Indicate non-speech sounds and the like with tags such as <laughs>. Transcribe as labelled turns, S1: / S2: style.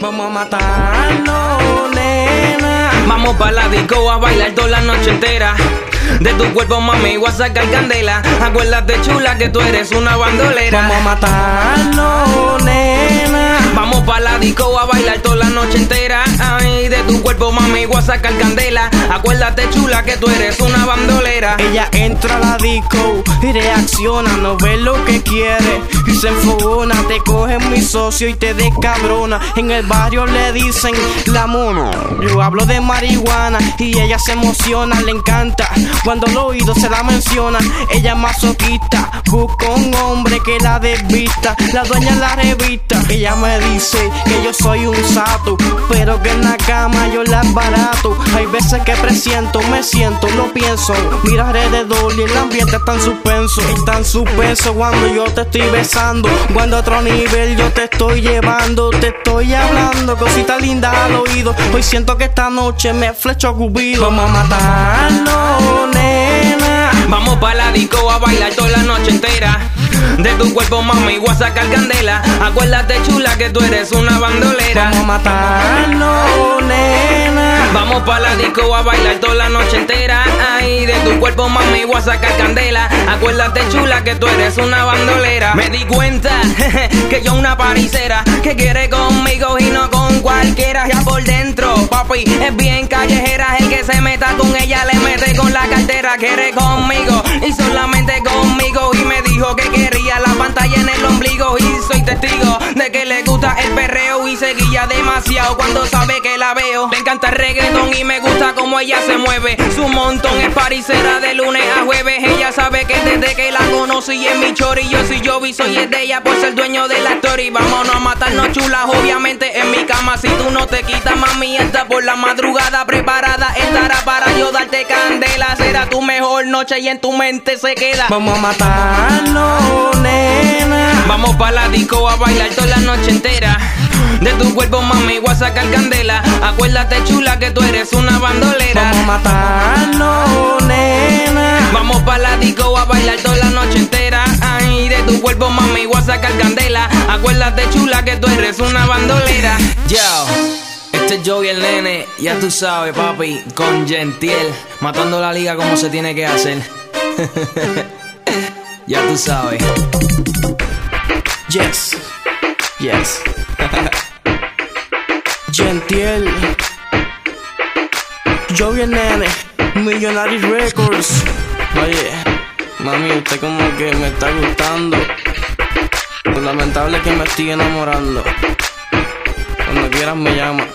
S1: Vamos a matarnos, nena.
S2: Vamos pa' la disco a bailar toda la noche entera. De tu cuerpo, mami, voy a sacar candela. Acuérdate, chula, que tú eres una bandolera.
S1: Vamos a matarnos, nena.
S2: Vamos pa' la disco a bailar toda la noche entera. Ay, de tu cuerpo, mami, voy a sacar candela. Acuérdate, chula, que tú eres una bandolera.
S1: Ella entra a la disco y reacciona, no ve lo que quiere y se enfogona. Te coge mi socio y te descabrona. En el barrio le dicen la mono. Yo hablo de marihuana y ella se emociona, le encanta. Cuando el oído se la menciona, ella es masoquista. Busca un hombre que la desvista, la dueña la revista. Ella me dice que yo soy un sato, pero que en la cama yo la barato. Hay veces que presiento, me siento, lo pienso. Mira alrededor y el ambiente está en suspenso. Está en suspenso cuando yo te estoy besando. Cuando a otro nivel yo te estoy llevando, te estoy hablando cositas lindas al oído. Hoy siento que esta noche me flecho cupido. Vamos a matarnos, nena.
S2: Vamos pa' la disco a bailar toda la noche entera. De tu cuerpo, mami, voy a sacar candela. Acuérdate, chula, que tú eres una bandolera.
S1: Vamos a matarnos, nena.
S2: Vamos pa' la disco a bailar toda la noche entera. Ay, de tu cuerpo, mami, voy a sacar candela. Acuérdate, chula, que tú eres una bandolera. Me di cuenta que yo una paricera que quiere conmigo y no con cualquiera. Ya por dentro, papi, es bien callejera. El que se meta con ella le mete con la cartera. Quiere conmigo y solamente conmigo. Y seguía demasiado cuando sabe que la veo. Le encanta el reggaetón y me gusta como ella se mueve. Su montón es paricera de lunes a jueves. Ella sabe que desde que la conocí es mi chori. Yo soy yo y soy es de ella por ser dueño de la story. Vámonos a matarnos chulas, obviamente en mi cama. Si tú no te quitas, mami, está por la madrugada preparada. Estará para yo darte candela. Será tu mejor noche y en tu mente se queda.
S1: Vamos a matarnos.
S2: Disco a bailar toda la noche entera. De tu cuerpo, mami, voy a sacar candela. Acuérdate, chula, que tú eres una bandolera.
S1: Vamos a matarnos, nena.
S2: Vamos pa' la disco a bailar toda la noche entera. Ay, de tu cuerpo, mami, voy a sacar candela. Acuérdate, chula, que tú eres una bandolera. Yo, este es Joey el nene, ya tú sabes, papi, con Gentiel, matando la liga como se tiene que hacer. <laughs> ya tú sabes.
S1: Yes, yes. Gentiel. Yo vi el nene, Millionaire Records. Oye, mami, usted como que me está gustando. Lo lamentable es que me estoy enamorando. Cuando quieras me llama.